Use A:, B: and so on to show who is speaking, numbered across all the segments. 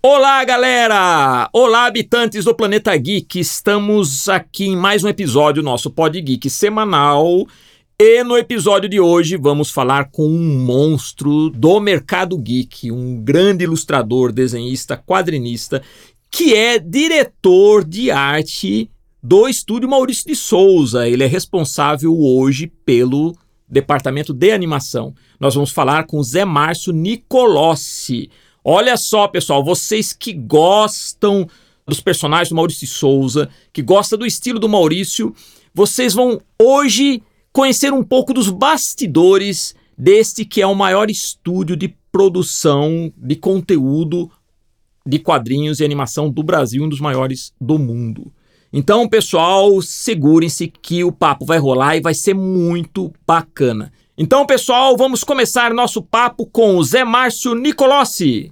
A: Olá, galera! Olá, habitantes do Planeta Geek! Estamos aqui em mais um episódio do nosso Pod Geek semanal. E no episódio de hoje vamos falar com um monstro do mercado geek, um grande ilustrador, desenhista, quadrinista, que é diretor de arte do estúdio Maurício de Souza. Ele é responsável hoje pelo departamento de animação. Nós vamos falar com Zé Márcio Nicolossi. Olha só, pessoal, vocês que gostam dos personagens do Maurício de Souza, que gostam do estilo do Maurício, vocês vão hoje conhecer um pouco dos bastidores deste que é o maior estúdio de produção de conteúdo de quadrinhos e animação do Brasil, um dos maiores do mundo. Então, pessoal, segurem-se que o papo vai rolar e vai ser muito bacana. Então, pessoal, vamos começar nosso papo com o Zé Márcio Nicolossi.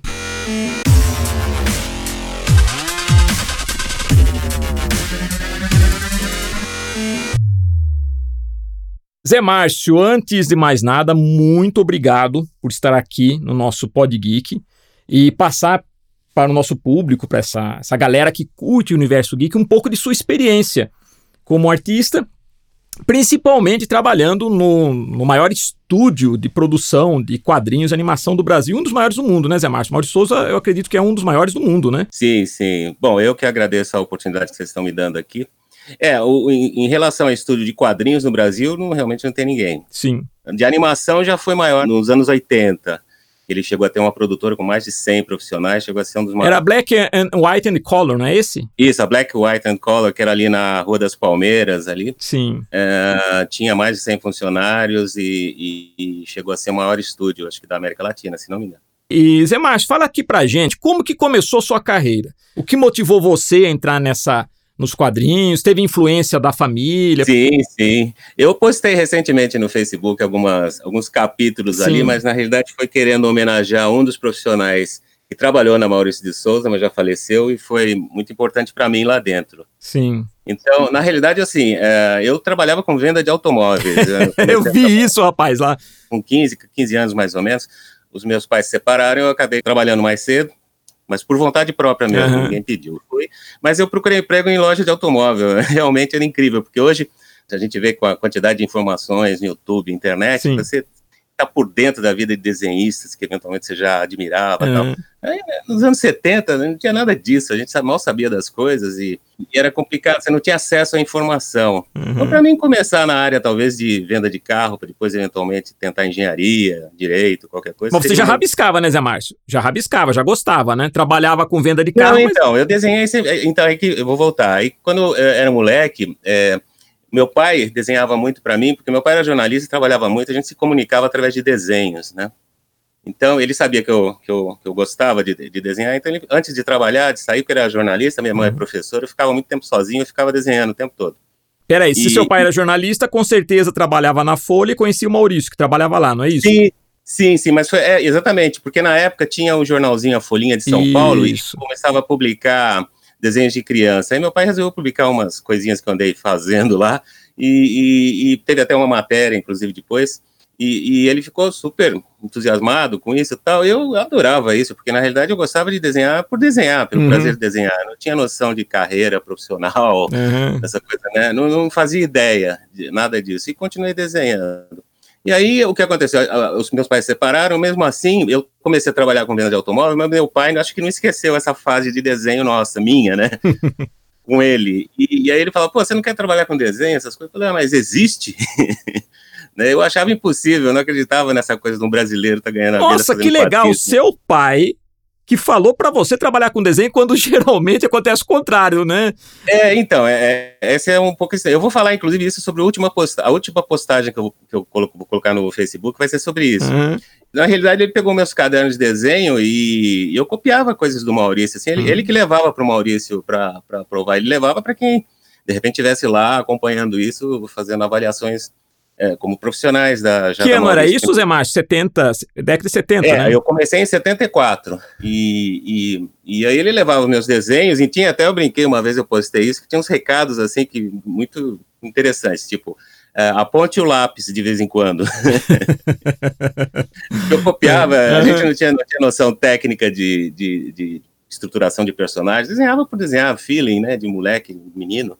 A: Zé Márcio, antes de mais nada, muito obrigado por estar aqui no nosso Pod Geek e passar para o nosso público, para essa, essa galera que curte o universo geek, um pouco de sua experiência como artista principalmente trabalhando no, no, maior estúdio de produção de quadrinhos e animação do Brasil, um dos maiores do mundo, né, Zé Márcio? Maurício Souza, eu acredito que é um dos maiores do mundo, né?
B: Sim, sim. Bom, eu que agradeço a oportunidade que vocês estão me dando aqui. É, o, em, em, relação ao estúdio de quadrinhos no Brasil, não, realmente não tem ninguém.
A: Sim.
B: De animação já foi maior nos anos 80. Ele chegou a ter uma produtora com mais de 100 profissionais, chegou a ser um dos maiores.
A: Era Black and White and Color, não é esse?
B: Isso, a Black, White and Color, que era ali na Rua das Palmeiras, ali.
A: Sim.
B: É, tinha mais de 100 funcionários e, e, e, chegou a ser o maior estúdio, acho que da América Latina, se não me engano.
A: E Zé Márcio, fala aqui pra gente, como que começou sua carreira? O que motivou você a entrar nessa nos quadrinhos? Teve influência da família?
B: Sim, sim. Eu postei recentemente no Facebook algumas, alguns capítulos sim. ali, mas na realidade foi querendo homenagear um dos profissionais que trabalhou na Maurício de Souza, mas já faleceu e foi muito importante para mim lá dentro.
A: Sim.
B: Então, na realidade, assim, é, eu trabalhava com venda de automóveis.
A: eu vi isso, rapaz, lá.
B: Com 15, 15 anos mais ou menos, os meus pais se separaram, eu acabei trabalhando mais cedo, mas por vontade própria mesmo, uhum. ninguém pediu. Fui, mas eu procurei emprego em loja de automóvel, realmente era incrível, porque hoje a gente vê com a quantidade de informações no YouTube, internet, Sim. você está por dentro da vida de desenhistas que eventualmente você já admirava. Uhum. Tal. Aí, né, nos anos 70 não tinha nada disso, a gente mal sabia das coisas e, e era complicado, você não tinha acesso à informação. Uhum. Então, para mim, começar na área talvez de venda de carro, para depois eventualmente tentar engenharia, direito, qualquer coisa.
A: Mas você já rabiscava, né, Zé Márcio? Já rabiscava, já gostava, né? Trabalhava com venda de carro. Não,
B: mas... então, eu desenhei. Então, aí que eu vou voltar. Aí, quando eu era moleque, é, meu pai desenhava muito para mim, porque meu pai era jornalista e trabalhava muito, a gente se comunicava através de desenhos, né? Então, ele sabia que eu, que eu, que eu gostava de, de desenhar, então, ele, antes de trabalhar, de sair, porque era jornalista, minha mãe é uhum. professora, eu ficava muito tempo sozinho, eu ficava desenhando o tempo todo.
A: Peraí, se seu pai era jornalista, com certeza trabalhava na Folha e conhecia o Maurício, que trabalhava lá, não é isso?
B: Sim, sim, sim, mas foi é, exatamente, porque na época tinha o jornalzinho A Folhinha de São isso. Paulo e começava a publicar desenhos de criança. Aí meu pai resolveu publicar umas coisinhas que eu andei fazendo lá, e, e, e teve até uma matéria, inclusive, depois, e, e, ele ficou super entusiasmado com isso e tal. Eu adorava isso, porque na realidade eu gostava de desenhar por desenhar, pelo uhum. prazer de desenhar. Não tinha noção de carreira profissional, uhum. essa coisa, né? Não, não, fazia ideia de nada disso. E continuei desenhando. E aí, o que aconteceu? Os meus pais se separaram, mesmo assim, eu comecei a trabalhar com venda de automóvel, mas meu pai acho que não esqueceu essa fase de desenho nossa, minha, né? com ele. E, e, aí ele falou, pô, você não quer trabalhar com desenho, essas coisas? Eu falei, ah, mas existe? né? Eu achava impossível, eu não acreditava nessa coisa de um brasileiro tá ganhando a
A: vida. Nossa, que legal, o seu pai que falou para você trabalhar com desenho quando geralmente acontece o contrário, né?
B: É, então, é, é, esse é um pouco Eu vou falar, inclusive, isso sobre a última, posta, a última postagem que eu, que eu coloco, vou colocar no Facebook, vai ser sobre isso. Uhum. Na realidade, ele pegou meus cadernos de desenho e eu copiava coisas do Maurício, assim, ele, uhum. ele que levava para o Maurício para provar, ele levava para quem, de repente, estivesse lá acompanhando isso, fazendo avaliações é, como profissionais da
A: já Que ano era isso, Zé Márcio? 70, década de 70, é,
B: né? eu comecei em 74, e, e, e aí ele levava meus desenhos, e tinha até, eu brinquei uma vez, eu postei isso, que tinha uns recados, assim, que muito interessantes, tipo, é, aponte o lápis de vez em quando. eu copiava, a gente não tinha, não tinha noção técnica de, de, de estruturação de personagens, desenhava por desenhar, feeling, né, de moleque, menino,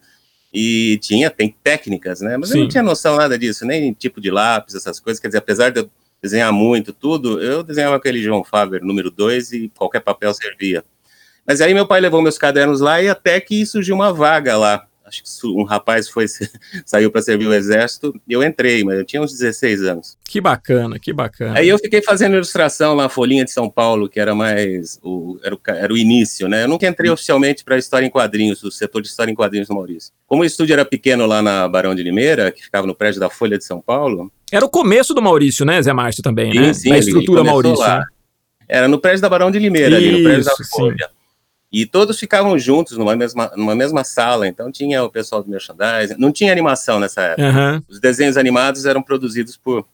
B: e tinha, tem técnicas, né, mas Sim. eu não tinha noção nada disso, nem tipo de lápis, essas coisas, quer dizer, apesar de eu desenhar muito, tudo, eu desenhava aquele João Faber número 2 e qualquer papel servia. Mas aí meu pai levou meus cadernos lá e até que surgiu uma vaga lá, acho que um rapaz foi saiu para servir o exército e eu entrei, mas eu tinha uns 16 anos.
A: Que bacana, que bacana.
B: Aí eu fiquei fazendo ilustração lá na Folhinha de São Paulo, que era mais o era o, era o início, né? Eu nunca entrei oficialmente para história em quadrinhos, o setor de história em quadrinhos do Maurício. Como o estúdio era pequeno lá na Barão de Limeira, que ficava no prédio da Folha de São Paulo,
A: era o começo do Maurício, né, Zé Márcio também, sim, né? Sim, da estrutura Maurício. Né?
B: Era no prédio da Barão de Limeira, Isso, ali no prédio da Folha. Sim. E todos ficavam juntos numa mesma, numa mesma sala, então tinha o pessoal do merchandising, não tinha animação nessa época. Uhum. Os desenhos animados eram produzidos por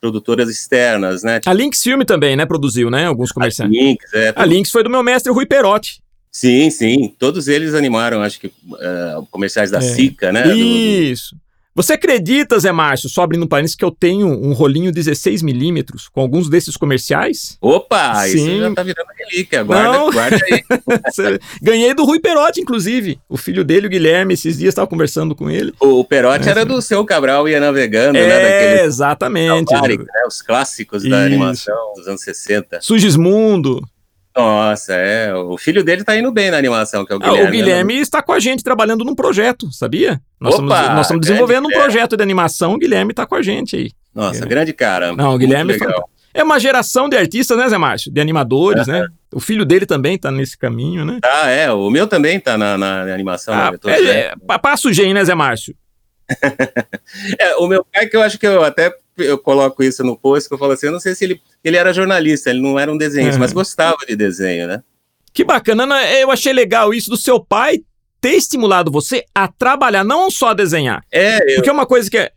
B: produtoras externas, né?
A: A Lynx Filme também, né, produziu, né, alguns comerciais. A Lynx, é. A Lynx foi do meu mestre Rui Perotti.
B: Sim, sim, todos eles animaram, acho que, uh, comerciais da é. Sica, né?
A: Isso. Do, do... Você acredita, Zé Márcio, só abrindo um parênteses, que eu tenho um rolinho 16mm com alguns desses comerciais?
B: Opa, Sim. isso já tá virando relíquia, guarda, Não. guarda aí.
A: Ganhei do Rui Perotti, inclusive. O filho dele, o Guilherme, esses dias estava conversando com ele.
B: O, Perotti é. era do seu Cabral ia navegando,
A: é, né? Daquele... exatamente.
B: né, os clássicos isso. da animação dos anos 60.
A: Sugismundo.
B: Nossa, é. O filho dele tá indo bem na animação, que é o Guilherme. Ah,
A: o Guilherme né? está com a gente trabalhando num projeto, sabia? Nós, Opa, estamos, nós estamos desenvolvendo um projeto de animação, o Guilherme está com a gente aí.
B: Nossa, é. grande cara.
A: Não, o Guilherme é uma geração de artistas, né, Zé Márcio? De animadores, né? O filho dele também tá nesse caminho, né?
B: Ah, é. O meu também tá na, na animação. Ah,
A: né? é, é, passa o gen, né, Zé Márcio?
B: é, o meu pai, que eu acho que eu até eu coloco isso no post, que eu falo assim, eu não sei se ele, ele era jornalista, ele não era um desenhista, uhum. mas gostava de desenho, né?
A: Que bacana, né? eu achei legal isso do seu pai ter estimulado você a trabalhar, não só a desenhar. É, eu... Porque é uma coisa que é,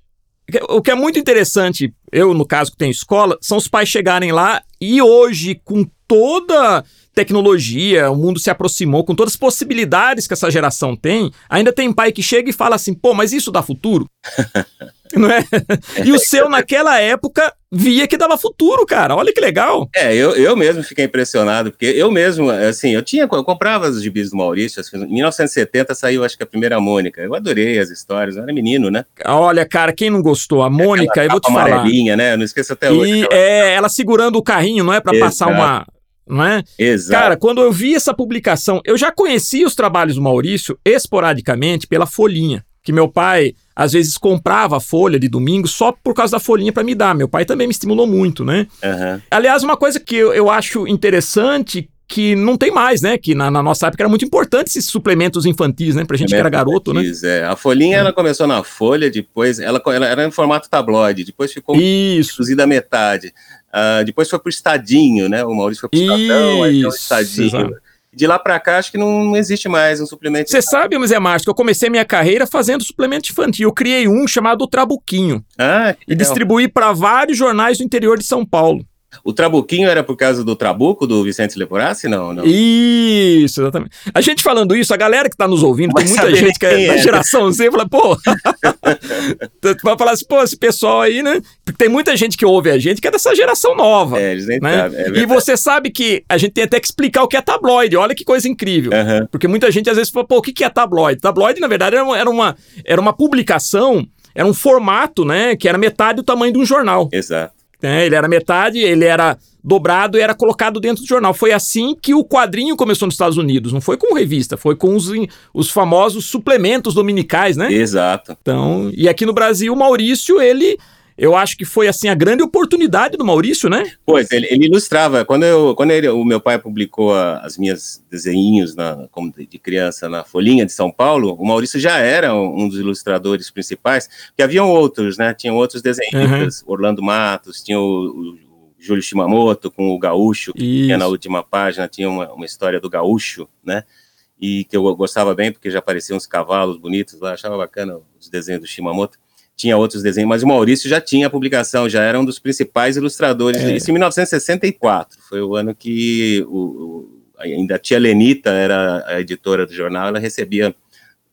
A: o que é muito interessante, eu no caso que tenho escola, são os pais chegarem lá e hoje, com toda tecnologia, o mundo se aproximou, com todas as possibilidades que essa geração tem, ainda tem pai que chega e fala assim, pô, mas isso dá futuro? não é? E o seu, naquela época, via que dava futuro, cara. Olha que legal.
B: É, eu, eu mesmo fiquei impressionado, porque eu mesmo, assim, eu tinha, eu comprava os gibis do Maurício, assim, em 1970 saiu, acho que a primeira Mônica. Eu adorei as histórias, eu era menino, né?
A: Olha, cara, quem não gostou? A Mônica, eu vou te falar.
B: né? Eu não esqueço até hoje.
A: E é, ela segurando o carrinho, não é? para passar uma não é?
B: Exato.
A: Cara, quando eu vi essa publicação, eu já conhecia os trabalhos do Maurício esporadicamente pela folhinha, que meu pai às vezes comprava a folha de domingo só por causa da folhinha para me dar. Meu pai também me estimulou muito, né? Uhum. Aliás, uma coisa que eu, eu acho interessante que não tem mais, né? Que na, na, nossa época era muito importante esses suplementos infantis, né? Pra gente que era garoto, né?
B: É. A folhinha, é. ela começou na folha, depois ela, ela era em formato tabloide, depois ficou
A: Isso.
B: reduzida a metade. Uh, depois foi pro Estadinho, né? O Maurício foi pro Estadão, aí o Estadinho. Exato. De lá para cá, acho que não, não, existe mais um suplemento.
A: Você sabe, Zé Márcio, que eu comecei minha carreira fazendo suplemento infantil. Eu criei um chamado Trabuquinho.
B: Ah,
A: e distribuí para vários jornais do interior de São Paulo.
B: O Trabuquinho era por causa do Trabuco, do Vicente Leporassi, não, não?
A: Isso, exatamente. A gente falando isso, a galera que está nos ouvindo, tem muita gente que é, é da geração Z, fala, pô... vai falar assim, pô, esse pessoal aí, né? Porque tem muita gente que ouve a gente que é dessa geração nova. É, eles nem né? sabem. É e você sabe que a gente tem até que explicar o que é tabloide. Olha que coisa incrível. Uhum. Porque muita gente às vezes fala, pô, o que é tabloide? Tabloide, na verdade, era uma, era uma, era uma publicação, era um formato, né? Que era metade do tamanho de um jornal.
B: Exato.
A: Né? Ele era metade, ele era dobrado e era colocado dentro do jornal. Foi assim que o quadrinho começou nos Estados Unidos. Não foi com revista, foi com os, os famosos suplementos dominicais, né?
B: Exato.
A: Então, e aqui no Brasil, o Maurício, ele eu acho que foi assim a grande oportunidade do Maurício, né?
B: Pois, ele, ele ilustrava. Quando, eu, quando ele, o meu pai publicou a, as minhas desenhinhos na, como de criança na Folhinha de São Paulo, o Maurício já era um, um dos ilustradores principais, porque haviam outros, né? Tinham outros desenhistas, uhum. Orlando Matos, tinha o, o Júlio Shimamoto com o Gaúcho, que tinha na última página, tinha uma, uma história do Gaúcho, né? E que eu gostava bem, porque já apareciam uns cavalos bonitos lá, achava bacana os desenhos do Shimamoto tinha outros desenhos, mas o Maurício já tinha a publicação, já era um dos principais ilustradores. É. Isso em 1964, foi o ano que o, o, ainda a tia Lenita era a editora do jornal, ela recebia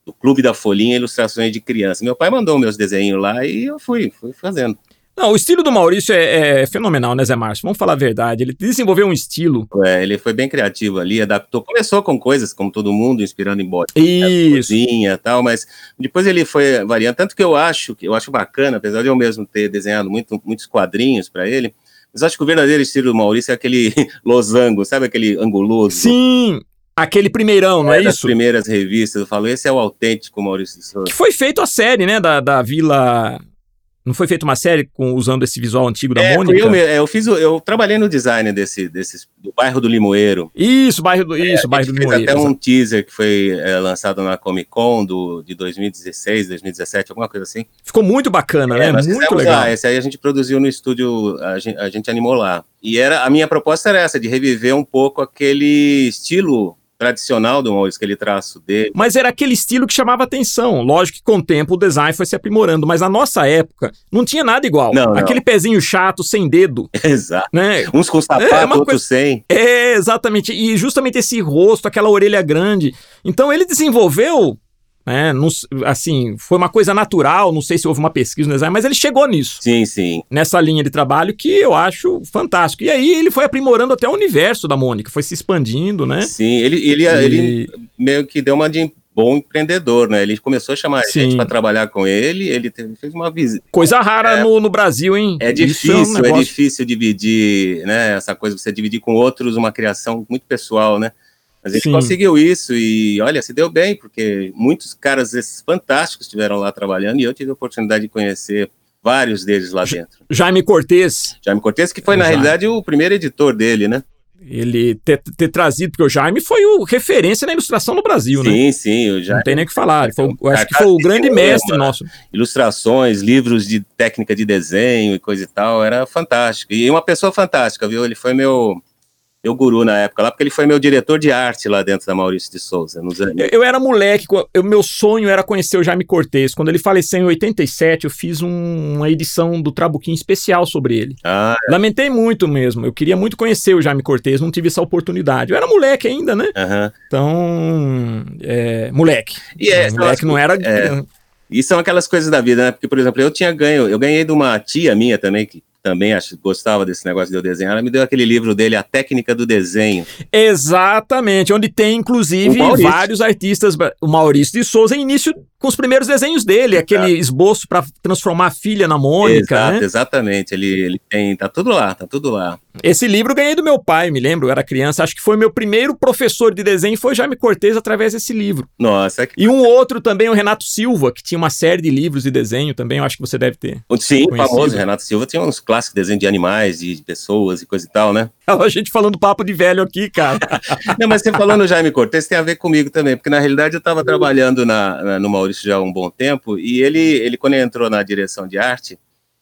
B: do Clube da Folhinha ilustrações de criança. Meu pai mandou meus desenhos lá e eu fui, fui fazendo.
A: Não, o estilo do Maurício é, é, fenomenal, né, Zé Márcio? Vamos falar a verdade. Ele desenvolveu um estilo.
B: É, ele foi bem criativo ali, adaptou. Começou com coisas, como todo mundo, inspirando em bode.
A: Isso.
B: Cozinha e tal, mas depois ele foi variando. Tanto que eu acho, que eu acho bacana, apesar de eu mesmo ter desenhado muito, muitos quadrinhos para ele, mas acho que o verdadeiro estilo do Maurício é aquele losango, sabe aquele anguloso?
A: Sim, Aquele primeirão, não é, é isso? As
B: primeiras revistas, eu falo, esse é o autêntico Maurício de Souza.
A: Que foi feito a série, né, da, da Vila não foi feita uma série com, usando esse visual antigo da é, Mônica?
B: Eu, eu, fiz, eu trabalhei no design desse, desse do bairro do Limoeiro.
A: Isso, bairro do, isso, é, bairro do Limoeiro.
B: até um teaser que foi é, lançado na Comic Con do, de 2016, 2017, alguma coisa assim.
A: Ficou muito bacana, é, né? Muito legal.
B: Lá, esse aí a gente produziu no estúdio, a gente, a gente animou lá. E era, a minha proposta era essa, de reviver um pouco aquele estilo tradicional do Maurício, aquele traço dele.
A: Mas era aquele estilo que chamava atenção. Lógico que com o tempo o design foi se aprimorando, mas na nossa época não tinha nada igual. Não, aquele não. pezinho chato, sem dedo.
B: Exato. Né? Uns com sapato, é, outros coisa... sem.
A: É, exatamente. E justamente esse rosto, aquela orelha grande. Então ele desenvolveu né? Não, assim, foi uma coisa natural, não sei se houve uma pesquisa no design, mas ele chegou nisso.
B: Sim, sim.
A: Nessa linha de trabalho que eu acho fantástico. E aí ele foi aprimorando até o universo da Mônica, foi se expandindo, né?
B: Sim, ele, ele, e... ele meio que deu uma de bom empreendedor, né? Ele começou a chamar Sim. gente para trabalhar com ele, ele teve, fez uma visita.
A: Coisa rara é, no, no Brasil, hein?
B: É difícil, é, um é, difícil dividir, né? Essa coisa, você dividir com outros uma criação muito pessoal, né? A gente Sim. conseguiu isso e, olha, se deu bem, porque muitos caras esses fantásticos estiveram lá trabalhando e eu tive a oportunidade de conhecer vários deles lá dentro.
A: Jaime Cortez.
B: Jaime Cortez, que foi, na Jaime. realidade, o primeiro editor dele, né?
A: Ele ter, ter, trazido, porque o Jaime foi o referência na ilustração no Brasil,
B: sim,
A: né?
B: Sim, sim. O
A: Jaime, Não tem nem o que falar. Foi, eu acho que foi o grande mestre nosso.
B: Ilustrações, livros de técnica de desenho e coisa e tal, era fantástico. E uma pessoa fantástica, viu? Ele foi meu meu guru na época lá, porque ele foi meu diretor de arte lá dentro da Maurício de Souza. Nos
A: anos. Eu, eu era moleque, o meu sonho era conhecer o Jaime Cortez. Quando ele faleceu em 87, eu fiz um, uma edição do Trabuquim especial sobre ele. Ah, é. Lamentei muito mesmo. Eu queria muito conhecer o Jaime Cortez, não tive essa oportunidade. Eu era moleque ainda, né? Uhum. Então, é, moleque.
B: E é, moleque não era. É. E são aquelas coisas da vida, né? Porque, por exemplo, eu tinha ganho, eu ganhei de uma tia minha também, que também acho, gostava desse negócio de eu desenhar, ela me deu aquele livro dele, A Técnica do Desenho.
A: Exatamente, onde tem, inclusive, vários artistas, o Maurício de Souza, início com os primeiros desenhos dele, Exato. aquele esboço para transformar a filha na Mônica. Exato,
B: né? Exatamente, ele, ele tem, tá tudo lá, tá tudo lá.
A: Esse livro eu ganhei do meu pai, me lembro, eu era criança, acho que foi meu primeiro professor de desenho, foi Jaime Cortez através desse livro.
B: Nossa. Que...
A: E um outro também, o Renato Silva, que tinha uma série de livros de desenho também, eu acho que você deve ter.
B: Sim, conhecido. famoso, Renato Silva tinha uns clássicos desenhos de animais, de pessoas e coisa e tal, né?
A: A gente falando papo de velho aqui, cara.
B: Não, mas você falando Jaime Cortez tem a ver comigo também, porque na realidade eu estava trabalhando na, na, no Maurício já há um bom tempo, e ele, ele quando ele entrou na direção de arte,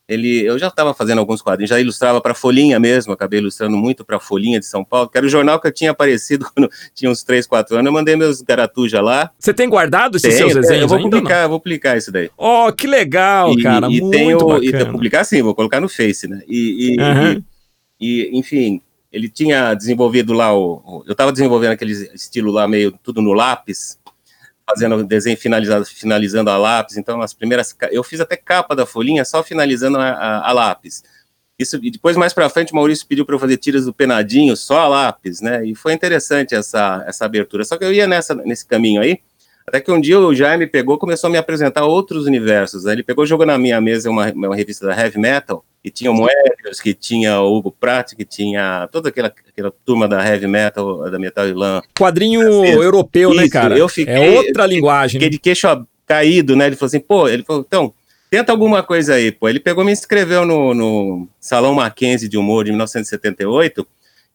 B: ele, eu já estava fazendo alguns quadrinhos, já ilustrava para Folhinha mesmo, acabei ilustrando muito para Folhinha de São Paulo, que era o jornal que eu tinha aparecido quando tinha uns 3, 4 anos, eu mandei meus garatuja lá.
A: Você tem guardado esses seus desenhos
B: Eu vou publicar, eu vou publicar isso daí.
A: Oh, que legal,
B: e,
A: cara,
B: e tenho,
A: bacana.
B: E publicar sim, vou colocar no Face, né, e, e, uhum. e, e enfim, ele tinha desenvolvido lá o, eu estava desenvolvendo aquele estilo lá meio tudo no lápis, fazendo desenho finalizado, finalizando a lápis. Então, as primeiras. Eu fiz até capa da folhinha só finalizando a, a, a lápis. Isso, e depois, mais para frente, o Maurício pediu para eu fazer tiras do penadinho, só a lápis, né? E foi interessante essa, essa abertura. Só que eu ia nessa, nesse caminho aí. Até que um dia o Jaime pegou começou a me apresentar outros universos. Né? Ele pegou jogou na minha mesa uma, uma revista da Heavy Metal, que tinha o Moebius, que tinha o Hugo Pratt, que tinha toda aquela, aquela turma da Heavy Metal, da Metal Ilan.
A: Quadrinho europeu, né, Isso, né, cara? Eu fiquei, é outra linguagem.
B: Fiquei
A: né?
B: de queixo caído, né? Ele falou assim, pô, ele falou, então, tenta alguma coisa aí, pô. Ele pegou me inscreveu no, no Salão Mackenzie de Humor de 1978,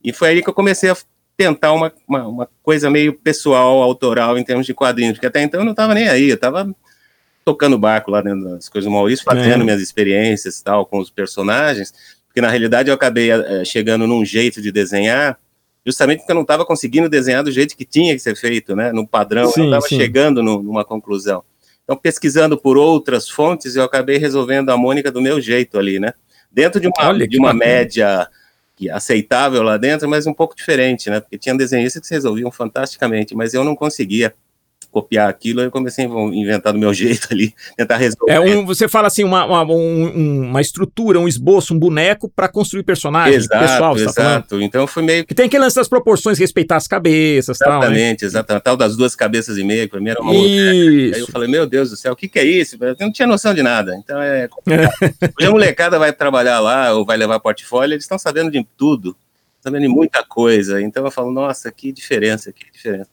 B: e foi aí que eu comecei a tentar uma, uma, uma, coisa meio pessoal, autoral, em termos de quadrinhos, porque até então eu não estava nem aí, eu estava tocando barco lá dentro das coisas do Maurício, fazendo é. minhas experiências tal, com os personagens, porque na realidade eu acabei é, chegando num jeito de desenhar, justamente porque eu não estava conseguindo desenhar do jeito que tinha que ser feito, né, no padrão, sim, eu não estava chegando no, numa conclusão. Então, pesquisando por outras fontes, eu acabei resolvendo a Mônica do meu jeito ali, né, dentro de uma, de uma média aceitável lá dentro, mas um pouco diferente, né? Porque tinha desenhistas que se resolviam fantasticamente, mas eu não conseguia copiar aquilo, aí eu comecei a inventar do meu jeito ali, tentar resolver.
A: É um, você fala assim, uma, uma, um, uma estrutura, um esboço, um boneco para construir personagens.
B: Exato, pessoal, tá exato. Tá então foi meio
A: que. tem que lance das proporções, respeitar as cabeças.
B: Exatamente,
A: tal,
B: né? exatamente. Tal das duas cabeças e meia, primeiro uma Isso. Aí eu falei, meu Deus do céu, o que, que é isso? Eu não tinha noção de nada. Então é. Hoje a molecada vai trabalhar lá ou vai levar portfólio, eles estão sabendo de tudo, sabendo de muita coisa. Então eu falo, nossa, que diferença, que diferença.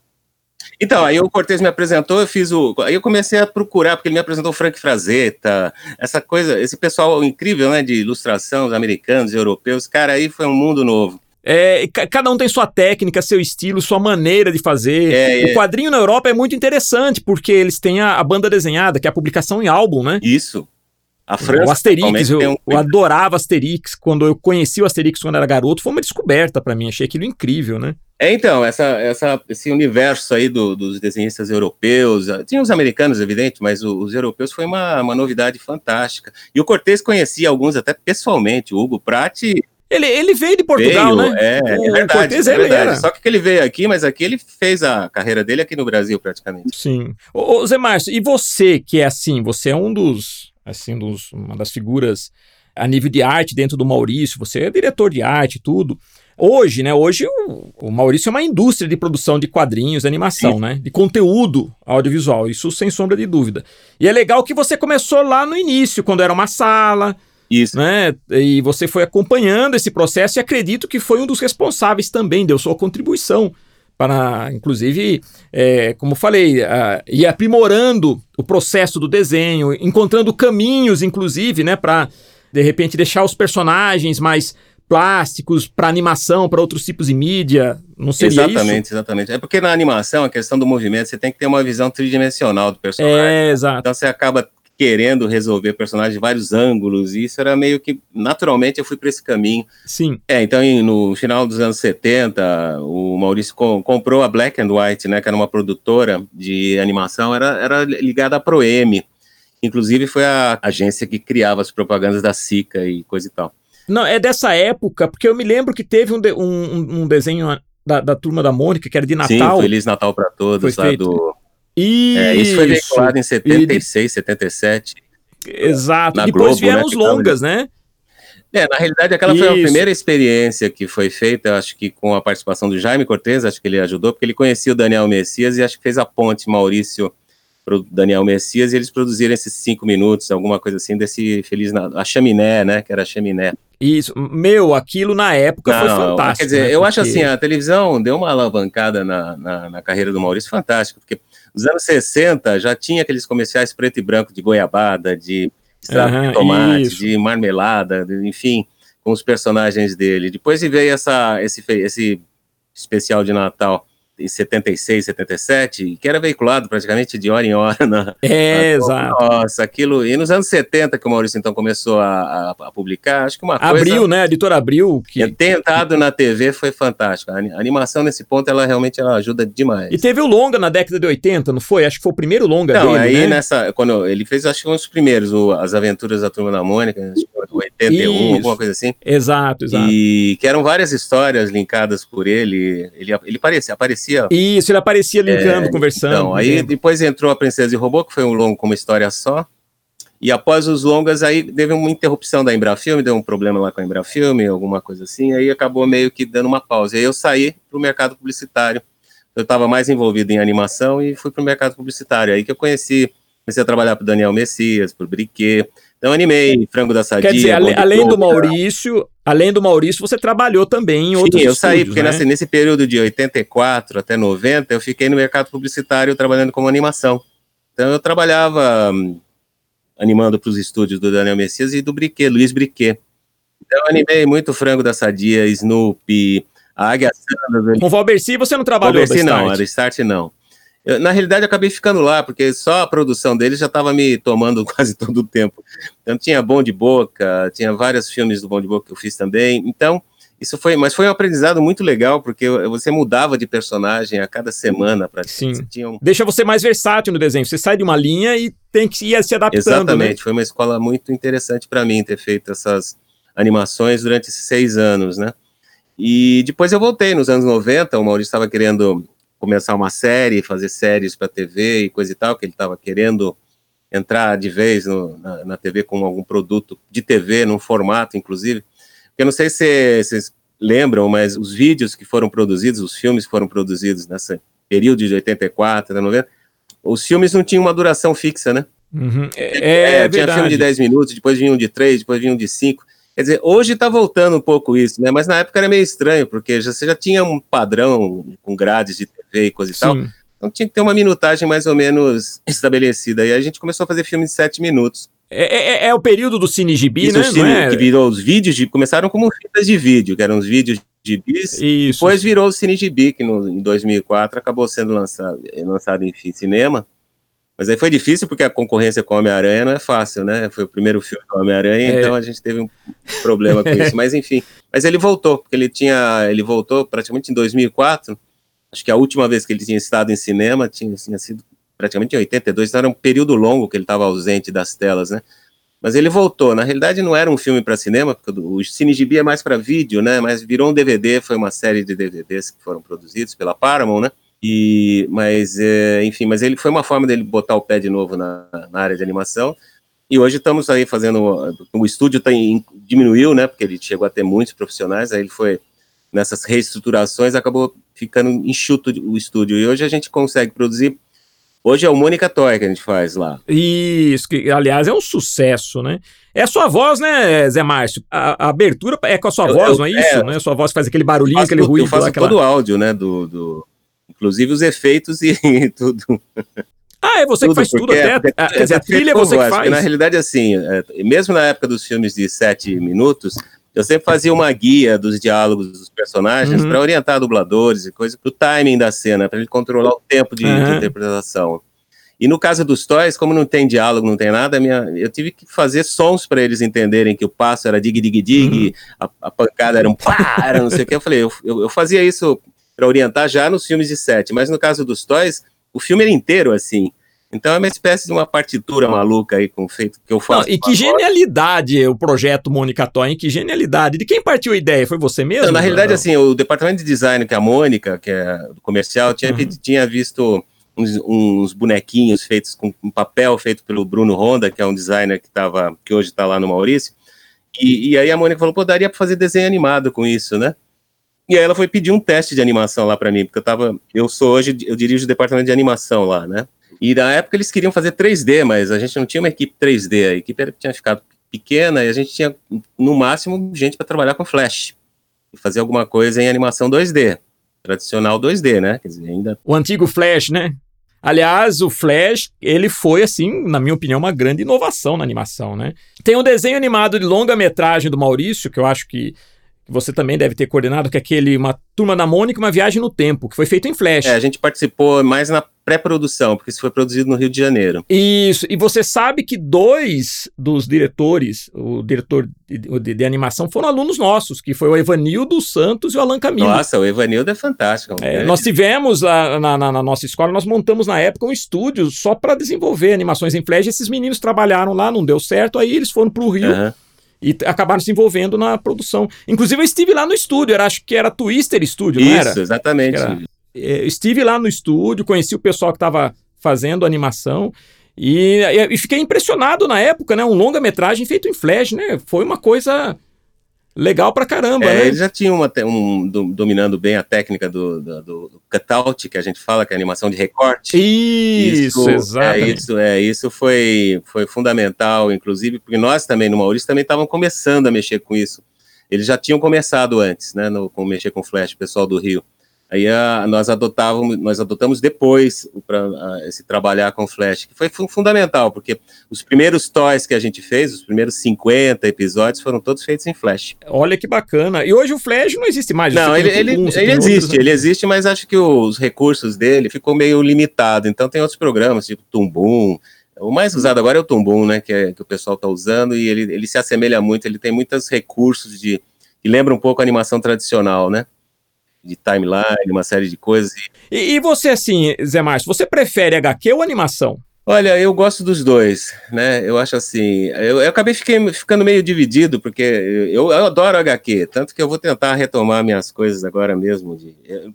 B: Então, aí o Cortez me apresentou, eu fiz o. Aí eu comecei a procurar, porque ele me apresentou o Frank Frazetta, essa coisa, esse pessoal incrível, né, de ilustração, os americanos, europeus, cara, aí foi um mundo novo.
A: É, cada um tem sua técnica, seu estilo, sua maneira de fazer. É, o é. quadrinho na Europa é muito interessante, porque eles têm a, a, banda desenhada, que é a publicação em álbum, né?
B: Isso.
A: A França, o Asterix, eu, um... eu, adorava Asterix. Quando eu conheci o Asterix quando era garoto, foi uma descoberta para mim. Achei aquilo incrível, né?
B: É, então, essa, essa, esse universo aí do, dos desenhistas europeus, ah, tinha os americanos, evidente, mas os, os europeus foi uma, uma novidade fantástica. E o Cortez conhecia alguns até pessoalmente, o Hugo Prati.
A: Ele, ele veio de Portugal,
B: veio,
A: né?
B: É, é verdade, Cortez, é verdade. Só que ele veio aqui, mas aqui ele fez a carreira dele aqui no Brasil, praticamente.
A: Sim. Ô Zé Márcio, e você que é assim, você é um dos, assim, dos, uma das figuras a nível de arte dentro do Maurício, você é diretor de arte tudo. Hoje, né? Hoje o, o Maurício é uma indústria de produção de quadrinhos, de animação, Sim. né? De conteúdo audiovisual, isso sem sombra de dúvida. E é legal que você começou lá no início, quando era uma sala, isso. Né? E você foi acompanhando esse processo e acredito que foi um dos responsáveis também, deu sua contribuição para, inclusive, é, como falei, uh, ir aprimorando o processo do desenho, encontrando caminhos, inclusive, né, para de repente deixar os personagens mais plásticos para animação, para outros tipos de mídia, não seria
B: Exatamente, isso? exatamente. É porque na animação, a questão do movimento, você tem que ter uma visão tridimensional do personagem.
A: É, exato.
B: Então você acaba querendo resolver personagens de vários ângulos, e isso era meio que, naturalmente, eu fui para esse caminho.
A: Sim.
B: É, então no final dos anos 70, o Maurício com, comprou a Black and White, né, que era uma produtora de animação, era, era ligada à Proem, inclusive foi a agência que criava as propagandas da Sica e coisa e tal.
A: Não, é dessa época, porque eu me lembro que teve um, de, um, um, desenho da, da, Turma da Mônica, que era de Natal.
B: Sim, Feliz Natal para Todos, Foi lá feito. do... Isso, é, isso foi veiculado em 76, de... 77.
A: Exato, depois Globo, vieram né, os longas, né?
B: É, na realidade, aquela Isso. foi a primeira experiência que foi feita, acho que com a participação do Jaime Cortez, acho que ele ajudou, porque ele conhecia o Daniel Messias e acho que fez a ponte Maurício pro Daniel Messias e eles produziram esses cinco minutos, alguma coisa assim, desse Feliz Natal, a chaminé, né, que era a chaminé.
A: Isso, meu, aquilo na época não, foi fantástico.
B: Quer dizer, né, eu porque... acho assim, a televisão deu uma alavancada na, na, na, carreira do Maurício fantástico, porque nos anos 60 já tinha aqueles comerciais preto e branco de goiabada, de extrato uhum, de tomate, isso. de marmelada, de, enfim, com os personagens dele. Depois veio essa, esse, esse especial de Natal 76, 77, que era veiculado praticamente de hora em hora. Na,
A: é, na, exato.
B: Nossa, aquilo. E nos anos 70 que o Maurício então começou a, a, a publicar, acho que uma
A: coisa. Abril, né? A editora Abril.
B: Que... Ter entrado na TV foi fantástico. A animação nesse ponto, ela realmente ela ajuda demais.
A: E teve o longa na década de 80, não foi? Acho que foi o primeiro longa
B: não,
A: dele.
B: aí
A: né?
B: nessa. Quando ele fez, acho que um dos primeiros, o, As Aventuras da Turma da Mônica, acho que 81, Isso. alguma coisa assim.
A: Exato, exato.
B: E que eram várias histórias linkadas por ele. Ele, ele parecia, aparecia.
A: Isso, ele aparecia linkando, é, conversando. Então,
B: aí depois entrou a Princesa e o Robô, que foi um longo com uma história só. E após os longas, aí teve uma interrupção da Embrafilme, deu um problema lá com a Embrafilme, alguma coisa assim, aí acabou meio que dando uma pausa. E aí eu saí para o mercado publicitário. Eu estava mais envolvido em animação e fui para o mercado publicitário. Aí que eu conheci, comecei a trabalhar para Daniel Messias, para o Briquet, então animei Frango da Sadia.
A: Quer dizer, além, além do Maurício, além do Maurício, você trabalhou também em outros Sim, eu
B: saí, porque né? nesse, nesse período de 84 até 90, eu fiquei no mercado publicitário trabalhando como animação. Então eu trabalhava hum, animando para os estúdios do Daniel Messias e do Briquet, Luiz Briquet. Então eu animei muito Frango da Sadia, Snoopy, a Águia
A: Sandra. Com Valberci você não trabalhou
B: Valberci não, a da Start não. Eu, na realidade, eu acabei ficando lá, porque só a produção deles já estava me tomando quase todo o tempo. Então, tinha Bom de Boca, tinha vários filmes do Bom de Boca que eu fiz também. Então, isso foi, mas foi um aprendizado muito legal, porque você mudava de personagem a cada semana. Pra,
A: Sim. Um... Deixa você mais versátil no desenho. Você sai de uma linha e tem que ir se adaptando.
B: Né? Exatamente. Né? Foi uma escola muito interessante para mim ter feito essas animações durante esses seis anos, né? E depois eu voltei nos anos 90, o Maurício estava querendo começar uma série, fazer séries para TV e coisa e tal, que ele estava querendo entrar de vez no, na, na, TV com algum produto de TV, num formato, inclusive. Eu não sei se vocês lembram, mas os vídeos que foram produzidos, os filmes que foram produzidos nesse período de 84 até 90, os filmes não tinham uma duração fixa, né?
A: Uhum. É,
B: é, tinha filme de 10 minutos, depois vinha um de 3, depois vinha um de 5. Quer dizer, hoje está voltando um pouco isso, né? Mas na época era meio estranho, porque já, você já tinha um padrão com grades de TV e coisa e Sim. tal. Então tinha que ter uma minutagem mais ou menos estabelecida. E a gente começou a fazer filme de 7 minutos.
A: É, é, é, o período do Cine Gibi, né?
B: Cine, é? Que virou os vídeos, de, começaram como fitas de vídeo, que eram os vídeos de bis.
A: Isso.
B: Depois virou o Cine Gibi, que no, em 2004 acabou sendo lançado, lançado em cinema. Mas aí foi difícil porque a concorrência com o Homem-Aranha não é fácil, né? Foi o primeiro filme do Homem-Aranha, é. então a gente teve um problema com isso. Mas enfim, mas ele voltou, porque ele tinha, ele voltou praticamente em 2004. Acho que a última vez que ele tinha estado em cinema tinha, tinha sido praticamente em 82, então era um período longo que ele estava ausente das telas, né? Mas ele voltou. Na realidade, não era um filme para cinema, porque o Cine Gibi é mais para vídeo, né? Mas virou um DVD, foi uma série de DVDs que foram produzidos pela Paramount, né? E, mas, é, enfim, mas ele foi uma forma dele botar o pé de novo na, na área de animação. E hoje estamos aí fazendo. O estúdio tá em, diminuiu, né? Porque ele chegou a ter muitos profissionais, aí ele foi nessas reestruturações, acabou ficando enxuto o estúdio. E hoje a gente consegue produzir. Hoje é o Mônica Toy que a gente faz lá.
A: Isso, que aliás é um sucesso, né? É a sua voz, né, Zé Márcio? A, a abertura é com a sua eu, voz, eu, não é isso? É, né? A sua voz faz aquele barulhinho, aquele ruído. Eu
B: faço
A: lá,
B: aquela... todo o áudio, né, do, do inclusive os efeitos e tudo.
A: Ah, é você tudo, que faz tudo, até, é, quer dizer, a trilha é você que faz. Porque,
B: na realidade, assim, é, mesmo na época dos filmes de sete minutos, eu sempre fazia uma guia dos diálogos dos personagens uhum. para orientar dubladores e coisa, o timing da cena, para ele controlar o tempo de, uhum. de, interpretação. E no caso dos toys, como não tem diálogo, não tem nada, minha, eu tive que fazer sons para eles entenderem que o passo era dig, dig, dig, uhum. a, a, pancada era um pá, era não sei o que. Eu falei, eu, eu, eu fazia isso para orientar já nos filmes de sete, mas no caso dos Toys, o filme era inteiro assim. Então é uma espécie de uma partitura maluca aí com feito que eu faço.
A: Não, e que genialidade o projeto Mônica Toy, que genialidade. De quem partiu a ideia? Foi você mesmo? Não,
B: na realidade, assim, o departamento de design, que é a Mônica, que é do comercial, tinha, uhum. tinha visto uns, uns, bonequinhos feitos com um papel feito pelo Bruno Honda, que é um designer que, tava, que hoje está lá no Maurício. E, e aí a Mônica falou, pô, daria para fazer desenho animado com isso, né? E aí ela foi pedir um teste de animação lá para mim, porque eu tava, eu sou hoje, eu dirijo o departamento de animação lá, né? E na época eles queriam fazer 3D, mas a gente não tinha uma equipe 3D, a equipe tinha ficado pequena e a gente tinha no máximo gente para trabalhar com flash e fazer alguma coisa em animação 2D, tradicional 2D, né? Quer dizer, ainda
A: o antigo flash, né? Aliás, o Flash, ele foi, assim, na minha opinião, uma grande inovação na animação, né? Tem um desenho animado de longa-metragem do Maurício, que eu acho que você também deve ter coordenado, que é aquele Uma Turma da Mônica, Uma Viagem no Tempo, que foi feito em Flash.
B: É, a gente participou mais na pré-produção, porque isso foi produzido no Rio de Janeiro.
A: Isso, e você sabe que dois dos diretores, o diretor de, de, de animação, foram alunos nossos, que foi o Evanildo Santos e o Alan Camilo.
B: Nossa, o Evanildo é fantástico.
A: É, nós tivemos, na, na, na, nossa escola, nós montamos na época um estúdio só para desenvolver animações em Flash, esses meninos trabalharam lá, não deu certo, aí eles foram para o Rio... Uhum e acabaram se envolvendo na produção. Inclusive, eu estive lá no estúdio, era, acho que era Twister Studio,
B: Isso,
A: não era?
B: Isso, exatamente.
A: Era, é, estive lá no estúdio, conheci o pessoal que estava fazendo animação e, e, fiquei impressionado na época, né? Um longa-metragem feito em Flash, né? Foi uma coisa legal pra caramba, é,
B: né? Eles já tinham uma, um, dominando bem a técnica do, do, do, cutout, que a gente fala, que é a animação de recorte.
A: Isso, isso exato.
B: É, isso, é, isso foi, foi fundamental, inclusive, porque nós também, no Maurício, também estavam começando a mexer com isso. Eles já tinham começado antes, né, no, com mexer com flash, o pessoal do Rio. Aí a, nós adotávamos, nós adotamos depois para esse trabalhar com Flash, que foi fundamental, porque os primeiros toys que a gente fez, os primeiros 50 episódios, foram todos feitos em Flash.
A: Olha que bacana. E hoje o Flash não existe mais.
B: Não, ele, ele, ele existe, outros... Né? ele existe, mas acho que os recursos dele ficou meio limitado. Então tem outros programas, tipo Tumbum. O mais usado agora é o Tumbum, né? Que, é, que o pessoal está usando, e ele, ele se assemelha muito, ele tem muitos recursos de. que lembra um pouco a animação tradicional, né? De timeline, uma série de coisas.
A: E, e você, assim, Zé Márcio, você prefere HQ ou animação?
B: Olha, eu gosto dos dois, né? Eu acho assim, eu, eu acabei fiquei, ficando meio dividido, porque eu, eu, adoro HQ, tanto que eu vou tentar retomar minhas coisas agora mesmo.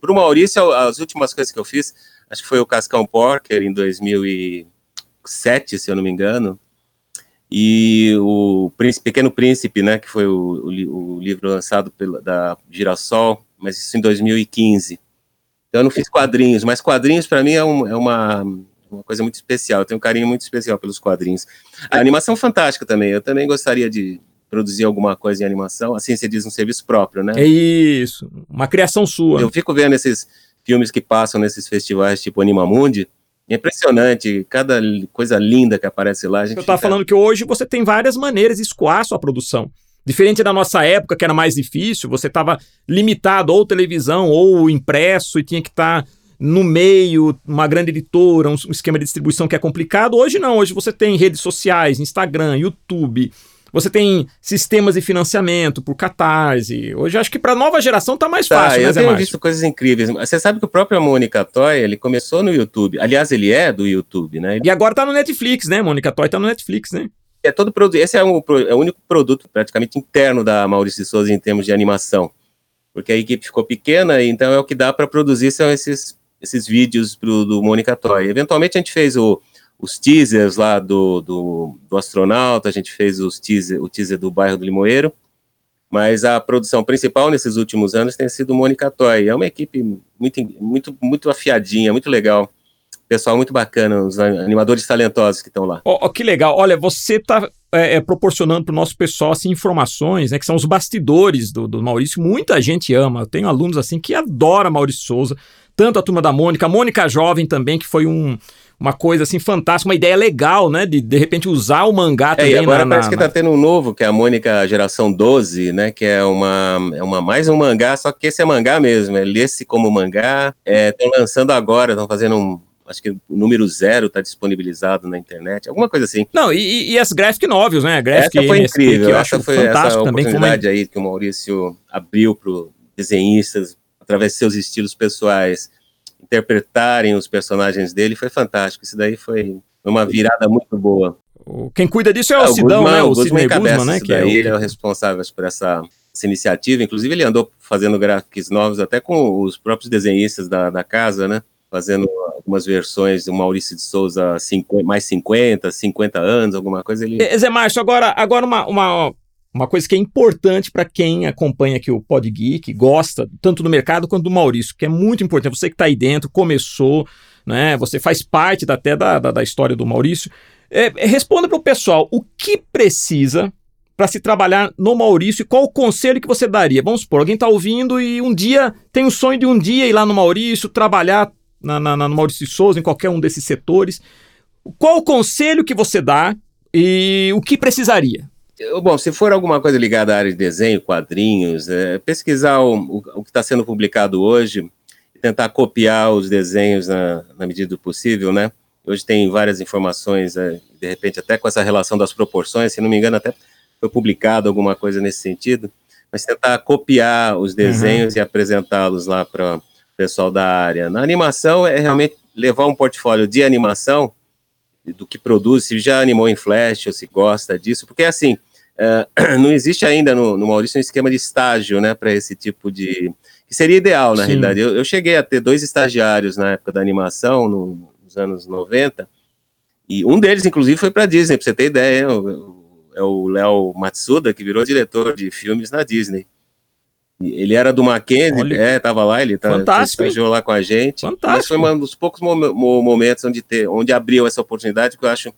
B: Para o Maurício, as últimas coisas que eu fiz, acho que foi o Cascão Porker em 2007, se eu não me engano, e o Príncipe, Pequeno Príncipe, né, que foi o, o, o livro lançado pela, da Girassol, mas isso em 2015. Então eu não fiz quadrinhos, mas quadrinhos para mim é, um, é uma uma coisa muito especial. Eu tenho um carinho muito especial pelos quadrinhos. A animação fantástica também. Eu também gostaria de produzir alguma coisa em animação. Assim você diz um serviço próprio, né?
A: É isso. Uma criação sua.
B: Eu fico vendo esses filmes que passam nesses festivais tipo Animamundi. É impressionante, cada coisa linda que aparece lá.
A: eu estava fica... falando que hoje você tem várias maneiras de escoar a sua produção. Diferente da nossa época, que era mais difícil, você estava limitado ou televisão ou impresso e tinha que estar tá no meio, uma grande editora, um, esquema de distribuição que é complicado. Hoje não, hoje você tem redes sociais, Instagram, YouTube, você tem sistemas de financiamento por catarse. Hoje acho que para a nova geração tá mais tá, fácil,
B: eu
A: né,
B: tenho visto coisas incríveis. Você sabe que o próprio Mônica Toy, ele começou no YouTube. Aliás, ele é do YouTube, né?
A: E agora tá no Netflix, né? Mônica Toy tá no Netflix, né?
B: É todo produto. Esse é, um, é o único produto praticamente interno da Maurício Souza em termos de animação. Porque a equipe ficou pequena, então é o que dá para produzir são esses esses vídeos pro, do Mônica Toy. Eventualmente a gente fez o, os teasers lá do, do, do, astronauta, a gente fez os teaser, o teaser do bairro do Limoeiro, mas a produção principal nesses últimos anos tem sido Mônica Toy. É uma equipe muito, muito, muito afiadinha, muito legal. Pessoal muito bacana, os animadores talentosos que estão lá.
A: Oh, oh, que legal. Olha, você está é, é, proporcionando para o nosso pessoal assim, informações, né, que são os bastidores do, do Maurício. Muita gente ama. Eu tenho alunos assim que adora Maurício Souza tanto a turma da Mônica, a Mônica Jovem também, que foi um, uma coisa assim fantástica, uma ideia legal, né? De de repente usar o mangá também.
B: É, e agora na, parece na, que tá tendo um novo, que é a Mônica Geração 12, né? Que é uma, é uma mais um mangá, só que esse é mangá mesmo, é lê-se como mangá. Estão é, lançando agora, estão fazendo um. Acho que o número zero está disponibilizado na internet, alguma coisa assim.
A: Não, e, e as graphic novels, né? Graphic
B: essa foi incrível, eu essa foi essa oportunidade também, aí que o Maurício abriu para desenhistas através de seus estilos pessoais, interpretarem os personagens dele, foi fantástico. Isso daí foi uma virada muito boa.
A: Quem cuida disso é o, é, o Sidão,
B: Guzman,
A: né?
B: O, o Sidney Guzman, né? Que é o... Ele é o responsável por essa, essa, iniciativa. Inclusive, ele andou fazendo gráficos novos até com os próprios desenhistas da, da casa, né? Fazendo algumas versões do Maurício de Souza 50, mais 50, 50 anos, alguma coisa. Ele...
A: Zé Márcio, agora, agora uma, uma, uma coisa que é importante para quem acompanha aqui o Pod Geek, gosta tanto do mercado quanto do Maurício, que é muito importante. Você que está aí dentro, começou, né? Você faz parte até da, da, da história do Maurício. É, responda para o pessoal o que precisa para se trabalhar no Maurício e qual o conselho que você daria? Vamos supor, alguém está ouvindo e um dia tem o sonho de um dia ir lá no Maurício, trabalhar na, na, no Maurício Souza, em qualquer um desses setores. Qual o conselho que você dá e o que precisaria?
B: Bom, se for alguma coisa ligada à área de desenho, quadrinhos, é, pesquisar o, o, o que está sendo publicado hoje, tentar copiar os desenhos na, na, medida do possível, né? Hoje tem várias informações, é, de repente até com essa relação das proporções, se não me engano até foi publicado alguma coisa nesse sentido, mas tentar copiar os desenhos uhum. e apresentá-los lá para pessoal da área. Na animação é realmente levar um portfólio de animação do que produz, se já animou em Flash ou se gosta disso, porque assim, uh, não existe ainda no, no, Maurício um esquema de estágio, né, para esse tipo de. que seria ideal, na Sim. realidade. Eu, eu, cheguei a ter dois estagiários na época da animação, no, nos anos 90, e um deles, inclusive, foi para Disney, para você ter ideia, é o Léo Matsuda, que virou diretor de filmes na Disney. Ele era do Mackenzie, Olha, é, tava lá, ele tá, estagiou lá com a gente. Fantástico. Mas foi um dos poucos momentos onde, ter, onde abriu essa oportunidade, que eu acho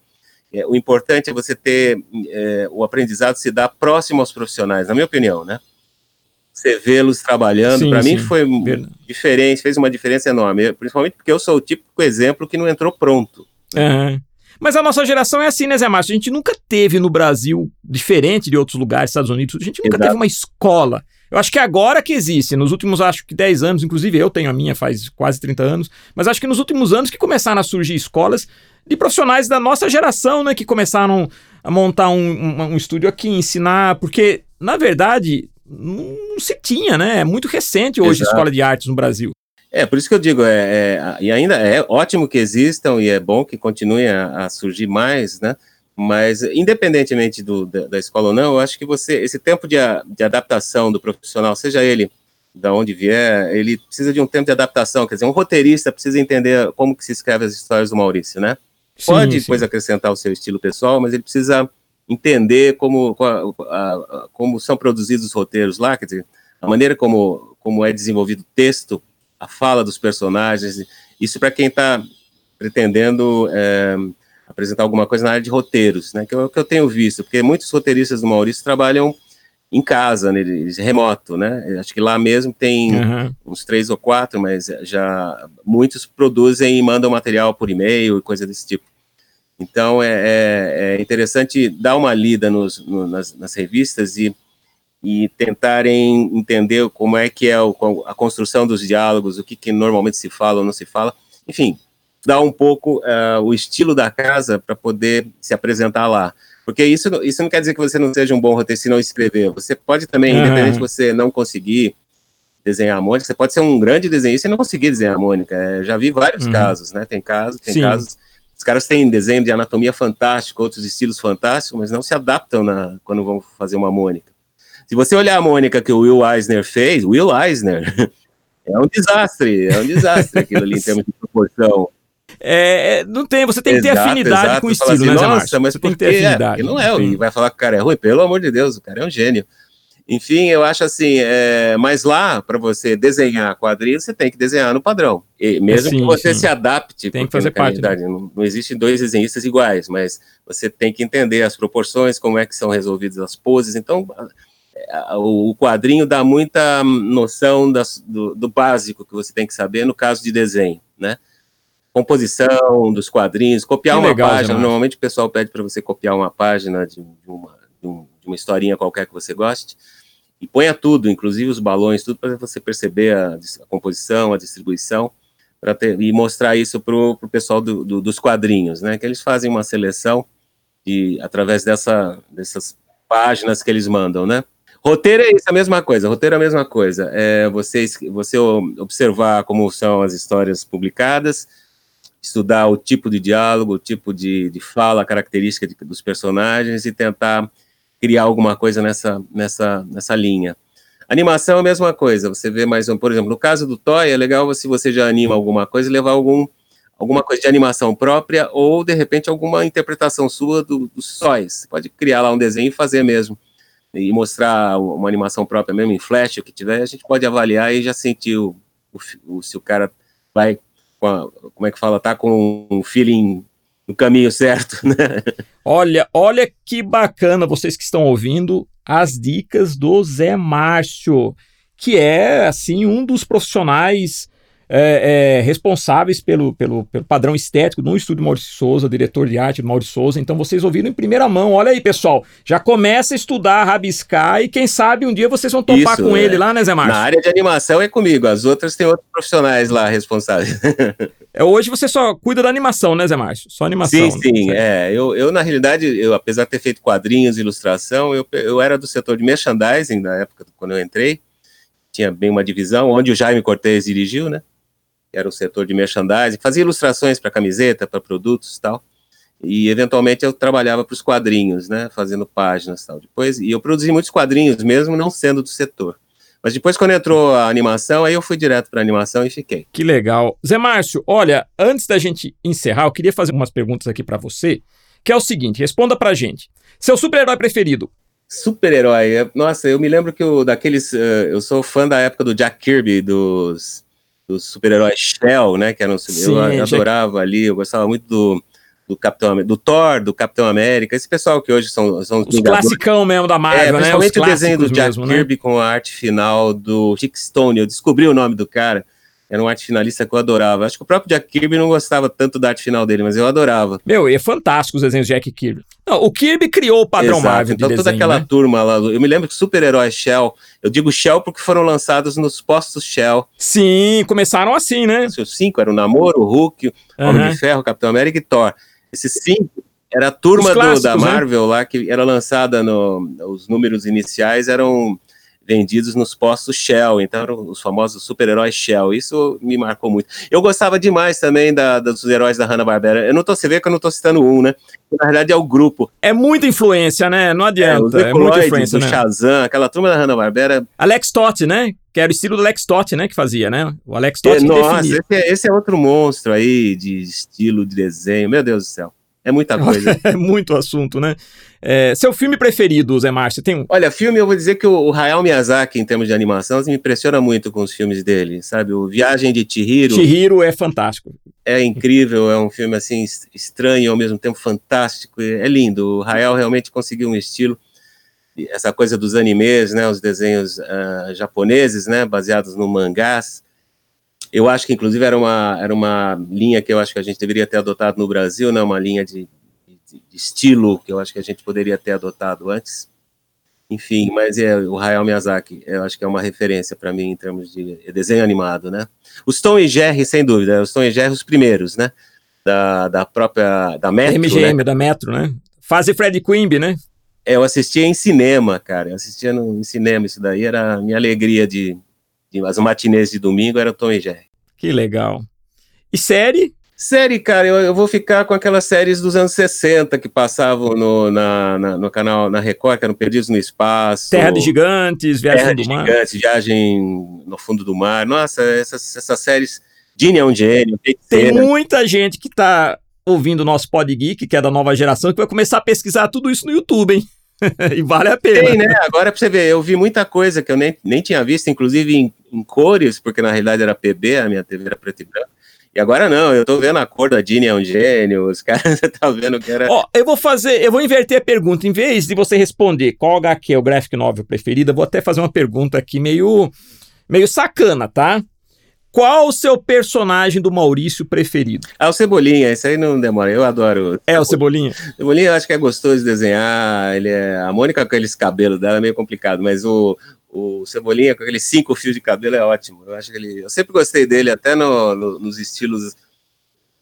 B: é, o importante é você ter é, o aprendizado se dar próximo aos profissionais, na minha opinião, né? Você vê-los trabalhando, para mim foi Verdade. diferente, fez uma diferença enorme, principalmente porque eu sou o típico exemplo que não entrou pronto.
A: Né? Uhum. Mas a nossa geração é assim, né, Zé Márcio? A gente nunca teve no Brasil, diferente de outros lugares, Estados Unidos, a gente nunca Exato. teve uma escola eu acho que agora que existe, nos últimos acho que 10 anos, inclusive eu tenho a minha faz quase 30 anos, mas acho que nos últimos anos que começaram a surgir escolas de profissionais da nossa geração, né, que começaram a montar um, um, um estúdio aqui, ensinar, porque na verdade não se tinha, né? É muito recente hoje Exato. a escola de artes no Brasil.
B: É, por isso que eu digo, é, é, e ainda é ótimo que existam e é bom que continuem a, a surgir mais, né? Mas, independentemente do, da, da, escola ou não, eu acho que você, esse tempo de, de adaptação do profissional, seja ele da onde vier, ele precisa de um tempo de adaptação. Quer dizer, um roteirista precisa entender como que se escreve as histórias do Maurício, né? Sim, Pode sim. depois acrescentar o seu estilo pessoal, mas ele precisa entender como, como são produzidos os roteiros lá, quer dizer, a maneira como, como é desenvolvido o texto a fala dos personagens. Isso para quem está pretendendo é, apresentar alguma coisa na área de roteiros, né? Que o que eu tenho visto, porque muitos roteiristas do Maurício trabalham em casa, né, remoto, né? Acho que lá mesmo tem uhum. uns três ou quatro, mas já muitos produzem e mandam material por e-mail e coisa desse tipo. Então é, é, é interessante dar uma lida nos, no, nas, nas revistas e e tentarem entender como é que é o, a construção dos diálogos, o que, que, normalmente se fala ou não se fala, enfim, dar um pouco uh, o estilo da casa para poder se apresentar lá. Porque isso, isso não quer dizer que você não seja um bom roteirista se não escrever. Você pode também, uhum. independente de você não conseguir desenhar a Mônica, você pode ser um grande desenhista e não conseguir desenhar a Mônica. É, já vi vários uhum. casos, né? Tem casos, tem Sim. casos. Os caras têm desenho de anatomia fantástico, outros estilos fantásticos, mas não se adaptam na, quando vão fazer uma Mônica. Se você olhar a Mônica que o Will Eisner fez, Will Eisner é um desastre, é um desastre aquilo ali em termos de proporção.
A: É, não tem, você tem que ter exato, afinidade exato. com o estilo, assim,
B: né, Nossa, mas você tem que ter afinidade. É, não é, e vai falar que o cara é ruim, pelo amor de Deus, o cara é um gênio. Enfim, eu acho assim, é, mas lá, para você desenhar quadrinhos, você tem que desenhar no padrão. E mesmo sim, que você sim. se adapte,
A: tem que fazer parte. Né?
B: Não, não existem dois desenhistas iguais, mas você tem que entender as proporções, como é que são resolvidas as poses. Então, o quadrinho dá muita noção das, do, do, básico que você tem que saber no caso de desenho, né? Composição dos quadrinhos, copiar que uma legal, página. Normalmente o pessoal pede para você copiar uma página de, uma, de, um, de, uma historinha qualquer que você goste e ponha tudo, inclusive os balões, tudo para você perceber a, a, composição, a distribuição, ter, e mostrar isso para o pessoal do, do, dos quadrinhos, né? Que eles fazem uma seleção e através dessa, dessas páginas que eles mandam, né? Roteiro é isso, a mesma coisa. Roteiro é a mesma coisa. É você, você observar como são as histórias publicadas, estudar o tipo de diálogo, o tipo de, de fala, a característica de, dos personagens e tentar criar alguma coisa nessa, nessa, nessa linha. Animação é a mesma coisa. Você vê mais um, por exemplo, no caso do Toy, é legal se você já anima alguma coisa levar algum alguma coisa de animação própria ou de repente alguma interpretação sua do, dos sóis. Você pode criar lá um desenho e fazer mesmo e mostrar uma animação própria mesmo em flash, o que tiver, a gente pode avaliar e já sentir o, o, o se o cara vai, a, como é que fala, tá com um feeling no caminho certo, né?
A: Olha, olha que bacana vocês que estão ouvindo as dicas do Zé Márcio, que é assim um dos profissionais é, é, responsáveis pelo, pelo, pelo, padrão estético no estúdio Maurício Souza, diretor de arte do Maurício Souza. Então vocês ouviram em primeira mão. Olha aí, pessoal. Já começa a estudar, rabiscar e quem sabe um dia vocês vão topar Isso, com é. ele lá, né, Zé Márcio?
B: Na área de animação é comigo, as outras tem outros profissionais lá responsáveis.
A: é, hoje você só cuida da animação, né, Zé Márcio? Só animação.
B: Sim, sim. É, eu, eu, na realidade, eu, apesar de ter feito quadrinhos, ilustração, eu, eu era do setor de merchandising na época quando eu entrei. Tinha bem uma divisão, onde o Jaime Cortez dirigiu, né? Era o setor de merchandising, fazia ilustrações para camiseta, para produtos e tal. E eventualmente eu trabalhava para os quadrinhos, né, fazendo páginas e tal. Depois, e eu produzi muitos quadrinhos mesmo não sendo do setor. Mas depois, quando entrou a animação, aí eu fui direto para a animação e fiquei.
A: Que legal. Zé Márcio, olha, antes da gente encerrar, eu queria fazer umas perguntas aqui para você, que é o seguinte: responda para gente. Seu super-herói preferido?
B: Super-herói. É, nossa, eu me lembro que eu, daqueles. Uh, eu sou fã da época do Jack Kirby, dos do super-herói Shell, né? Que era um, Sim, eu adorava ali, eu gostava muito do, do Capitão do Thor, do Capitão América, esse pessoal que hoje são, são
A: os, os classicão mesmo da Marvel, é,
B: né? Principalmente o desenho do Jack mesmo, né? Kirby né? com a arte final do Chick Stone. Eu descobri o nome do cara. Era um arte finalista que eu adorava. Acho que o próprio Jack Kirby não gostava tanto da arte final dele, mas eu adorava.
A: Meu, e é fantástico os desenhos de Jack Kirby. Não, o Kirby criou o padrão Exato. Marvel.
B: Então,
A: de
B: toda
A: desenho,
B: aquela
A: né?
B: turma lá. Eu me lembro que super-herói Shell. Eu digo Shell porque foram lançados nos postos Shell.
A: Sim, começaram assim, né?
B: Os cinco eram o Namoro, o Hulk, o uhum. Homem de Ferro, Capitão América e Thor. Esses cinco era a turma do, da né? Marvel né? lá que era lançada no. Os números iniciais eram vendidos nos postos Shell, então eram os famosos super-heróis Shell. Isso me marcou muito. Eu gostava demais também da, dos heróis da Hanna-Barbera. Eu não tô, você vê que eu não tô citando um, né? Na verdade é o grupo.
A: É muita influência, né? Não adianta. É, é muita influência,
B: né? Shazam, aquela turma da Hanna-Barbera.
A: Alex Totti, né? Que era o estilo do Alex Totti, né? Que fazia, né? O Alex Totti é,
B: Nossa, esse é, esse é outro monstro aí de estilo de desenho. Meu Deus do céu. É muita coisa.
A: é muito assunto, né? É, seu filme preferido, Zé Márcio, tem um?
B: Olha, filme, eu vou dizer que o, o Hayao Miyazaki, em termos de animação, me impressiona muito com os filmes dele, sabe? O Viagem de Chihiro.
A: Chihiro é fantástico.
B: É incrível, é um filme, assim, estranho, ao mesmo tempo fantástico, é lindo. O Hayao realmente conseguiu um estilo, essa coisa dos animes, né? Os desenhos uh, japoneses, né? Baseados no mangás. Eu acho que, inclusive, era uma, era uma linha que eu acho que a gente deveria ter adotado no Brasil, né? Uma linha de de, de, estilo que eu acho que a gente poderia ter adotado antes. Enfim, mas é o Hayao Miyazaki, eu acho que é uma referência para mim em termos de desenho animado, né? Os Tom e Jerry, sem dúvida, os Tom e Jerry os primeiros, né? Da, da própria, da Metro,
A: MGM,
B: né?
A: da Metro, né? Fase Fred Quimby, né?
B: É, eu assistia em cinema, cara, eu assistia no, em cinema, isso daí era a minha alegria de, de as matinês de domingo, era o Tom e Jerry.
A: Que legal. E série?
B: Série, cara, eu, eu, vou ficar com aquelas séries dos anos 60 que passavam no, na, na, no canal, na Record, que eram Perdidos no Espaço.
A: Terra de Gigantes, Viagem Terra
B: de Mar. Gigantes, Viagem no Fundo do Mar. Nossa, essas, essas séries. Gene é um gênio.
A: Tem muita gente que tá ouvindo o nosso Pod Geek, que é da nova geração, que vai começar a pesquisar tudo isso no YouTube, hein? e vale a pena.
B: Tem, né? Agora pra você ver, eu vi muita coisa que eu nem, nem tinha visto, inclusive em, em cores, porque na realidade era PB, a minha TV era preto e branco. E agora não, eu tô vendo a cor da Dini é um gênio, os caras tá vendo que era.
A: Ó, eu vou fazer, eu vou inverter a pergunta. Em vez de você responder qual HQ é o graphic novel preferido, eu vou até fazer uma pergunta aqui meio, meio sacana, tá? Qual o seu personagem do Maurício preferido?
B: Ah, o Cebolinha, esse aí não demora, eu adoro.
A: É o Cebolinha?
B: Cebolinha eu acho que é gostoso de desenhar, ele é... a Mônica com aqueles cabelos dela é meio complicado, mas o, o Cebolinha com aqueles cinco fios de cabelo é ótimo. Eu acho que ele. Eu sempre gostei dele, até no, no, nos estilos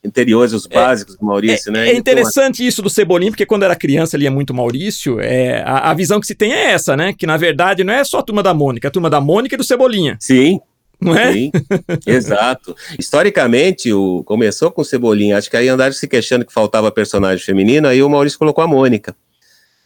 B: interiores, os é, básicos é, do Maurício,
A: é,
B: né?
A: É interessante então, isso do Cebolinha, porque quando era criança ele é muito Maurício. É, a, a, visão que se tem é essa, né? Que na verdade não é só a turma da Mônica, é a turma da Mônica e do Cebolinha.
B: Sim. Não é? Sim, exato. Historicamente, o, começou com o Cebolinha. Acho que aí andaram se queixando que faltava personagem feminino, aí o Maurício colocou a Mônica.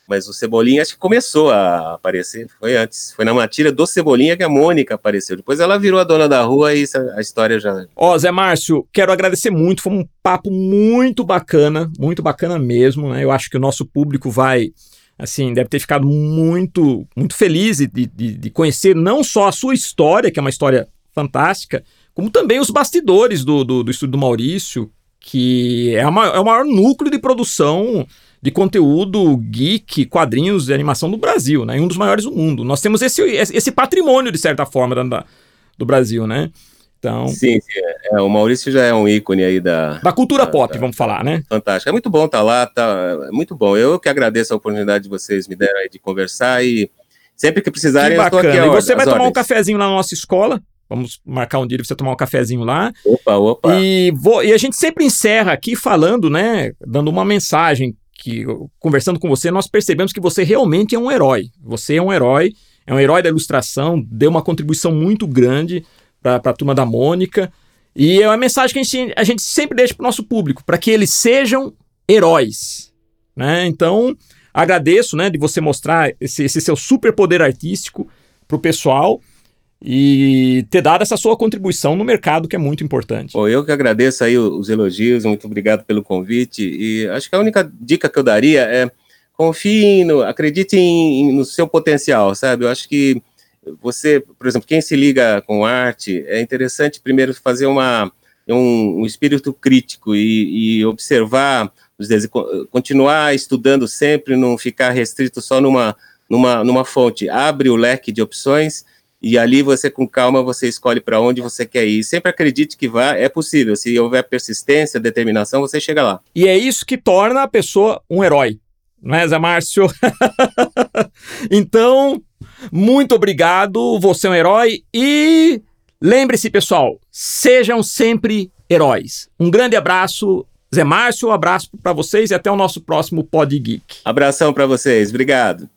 B: Mas o Cebolinha acho que começou a aparecer, foi antes. Foi na matilha do Cebolinha que a Mônica apareceu. Depois ela virou a dona da rua e a história já.
A: Ó, Zé Márcio, quero agradecer muito. Foi um papo muito bacana, muito bacana mesmo. Né? Eu acho que o nosso público vai assim, deve ter ficado muito, muito feliz de, de, de, conhecer não só a sua história, que é uma história fantástica, como também os bastidores do, do, do do Maurício, que é, uma, é o maior núcleo de produção de conteúdo geek, quadrinhos de animação do Brasil, né? um dos maiores do mundo. Nós temos esse, esse patrimônio, de certa forma, da, do Brasil, né? Então...
B: Sim, sim é, é, o Maurício já é um ícone aí da...
A: Da cultura da, pop, da, vamos falar, né?
B: Fantástico. É muito bom estar tá lá, tá, é muito bom. Eu que agradeço a oportunidade de vocês me deram aí de conversar e sempre que precisarem
A: que
B: eu estou aqui.
A: E você vai tomar ordens. um cafezinho na nossa escola, Vamos marcar um dia para você tomar um cafezinho lá.
B: Opa, opa.
A: E, vou, e a gente sempre encerra aqui falando, né? Dando uma mensagem que conversando com você, nós percebemos que você realmente é um herói. Você é um herói, é um herói da ilustração, deu uma contribuição muito grande para a turma da Mônica. E é uma mensagem que a gente, a gente sempre deixa para o nosso público, para que eles sejam heróis. Né? Então, agradeço né, de você mostrar esse, esse seu superpoder artístico para o pessoal e ter dado essa sua contribuição no mercado que é muito importante.
B: Bom, eu que agradeço aí os elogios, muito obrigado pelo convite e acho que a única dica que eu daria é confie, no, acredite em, no seu potencial, sabe? Eu acho que você, por exemplo, quem se liga com arte, é interessante primeiro fazer uma, um, um espírito crítico e, e observar, continuar estudando sempre, não ficar restrito só numa, numa, numa fonte. Abre o leque de opções e ali você, com calma, você escolhe para onde você quer ir. Sempre acredite que vá, é possível. Se houver persistência, determinação, você chega lá.
A: E é isso que torna a pessoa um herói. Não é, Zé Márcio? então, muito obrigado. Você é um herói. E lembre-se, pessoal, sejam sempre heróis. Um grande abraço. Zé Márcio, um abraço para vocês e até o nosso próximo Pod Geek.
B: Abração para vocês, obrigado.